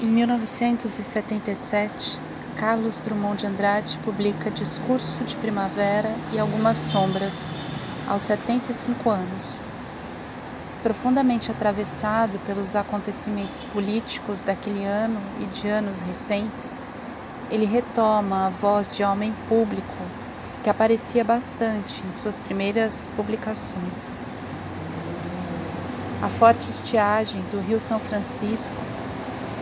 Em 1977, Carlos Drummond de Andrade publica Discurso de Primavera e Algumas Sombras, aos 75 anos. Profundamente atravessado pelos acontecimentos políticos daquele ano e de anos recentes, ele retoma a voz de homem público que aparecia bastante em suas primeiras publicações. A forte estiagem do Rio São Francisco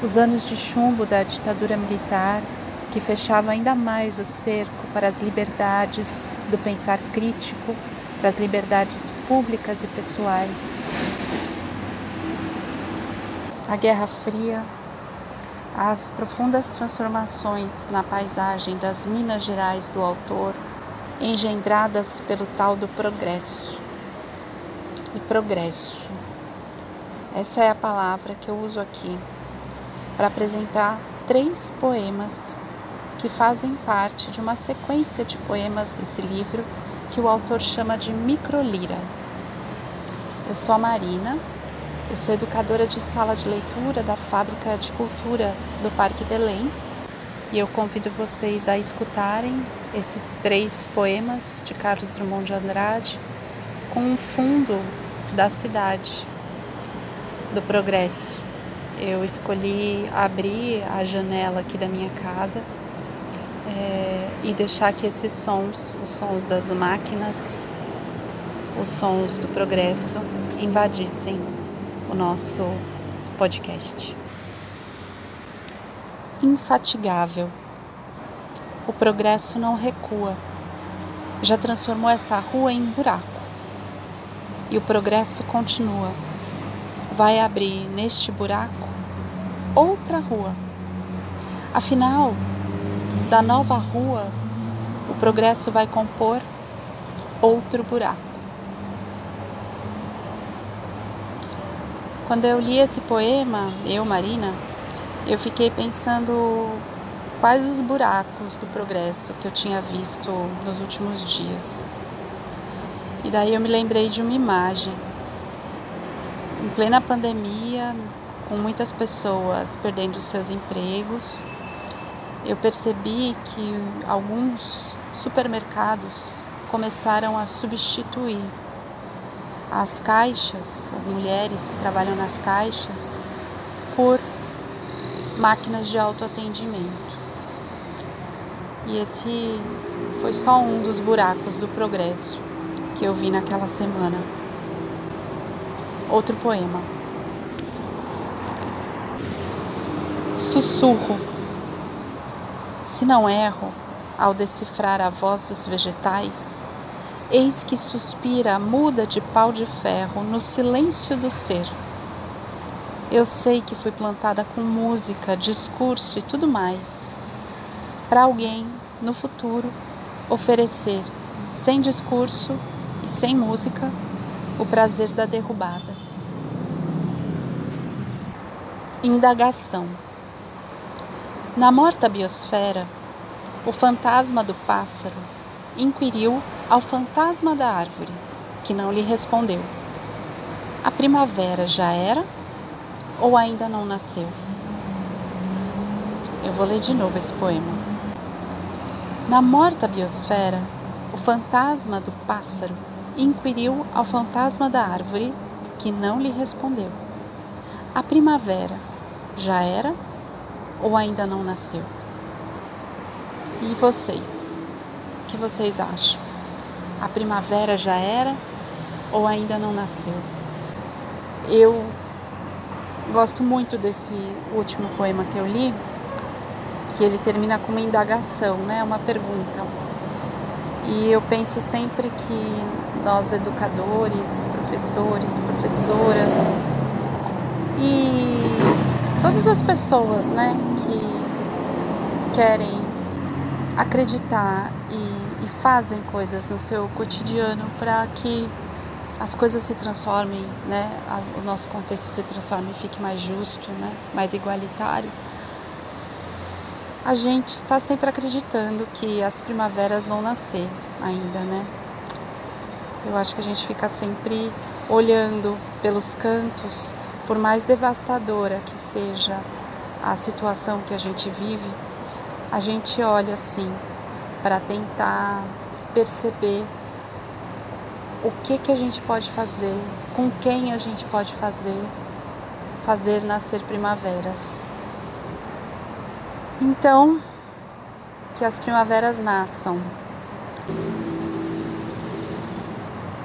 os anos de chumbo da ditadura militar, que fechava ainda mais o cerco para as liberdades do pensar crítico, para as liberdades públicas e pessoais. A Guerra Fria, as profundas transformações na paisagem das Minas Gerais do autor, engendradas pelo tal do progresso. E progresso. Essa é a palavra que eu uso aqui para apresentar três poemas que fazem parte de uma sequência de poemas desse livro que o autor chama de Microlira. Eu sou a Marina, eu sou educadora de sala de leitura da Fábrica de Cultura do Parque Belém e eu convido vocês a escutarem esses três poemas de Carlos Drummond de Andrade com um fundo da cidade, do progresso eu escolhi abrir a janela aqui da minha casa é, e deixar que esses sons, os sons das máquinas, os sons do progresso, invadissem o nosso podcast. Infatigável. O progresso não recua. Já transformou esta rua em buraco. E o progresso continua vai abrir neste buraco outra rua. Afinal, da nova rua, o progresso vai compor outro buraco. Quando eu li esse poema, eu, Marina, eu fiquei pensando quais os buracos do progresso que eu tinha visto nos últimos dias. E daí eu me lembrei de uma imagem em plena pandemia, com muitas pessoas perdendo seus empregos, eu percebi que alguns supermercados começaram a substituir as caixas, as mulheres que trabalham nas caixas, por máquinas de autoatendimento. E esse foi só um dos buracos do progresso que eu vi naquela semana. Outro poema. Sussurro. Se não erro, ao decifrar a voz dos vegetais, eis que suspira muda de pau de ferro no silêncio do ser. Eu sei que fui plantada com música, discurso e tudo mais, para alguém, no futuro, oferecer, sem discurso e sem música, o prazer da derrubada. Indagação. Na morta biosfera, o fantasma do pássaro inquiriu ao fantasma da árvore, que não lhe respondeu. A primavera já era ou ainda não nasceu? Eu vou ler de novo esse poema. Na morta biosfera, o fantasma do pássaro inquiriu ao fantasma da árvore, que não lhe respondeu. A primavera já era ou ainda não nasceu? E vocês? O que vocês acham? A primavera já era ou ainda não nasceu? Eu gosto muito desse último poema que eu li, que ele termina com uma indagação, né? Uma pergunta. E eu penso sempre que nós educadores, professores, professoras e todas as pessoas, né, que querem acreditar e, e fazem coisas no seu cotidiano para que as coisas se transformem, né, o nosso contexto se transforme e fique mais justo, né, mais igualitário a gente está sempre acreditando que as primaveras vão nascer ainda, né? Eu acho que a gente fica sempre olhando pelos cantos, por mais devastadora que seja a situação que a gente vive, a gente olha assim para tentar perceber o que que a gente pode fazer, com quem a gente pode fazer, fazer nascer primaveras. Então, que as primaveras nasçam.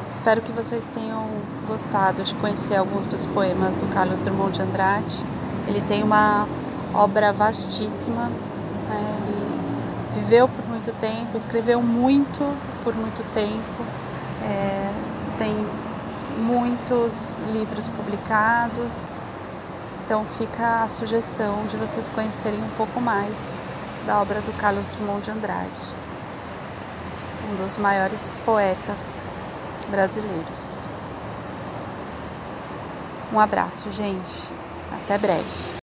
Espero que vocês tenham gostado de conhecer alguns dos poemas do Carlos Drummond de Andrade. Ele tem uma obra vastíssima, né? ele viveu por muito tempo, escreveu muito por muito tempo, é, tem muitos livros publicados. Então fica a sugestão de vocês conhecerem um pouco mais da obra do Carlos Drummond de Andrade, um dos maiores poetas brasileiros. Um abraço, gente. Até breve.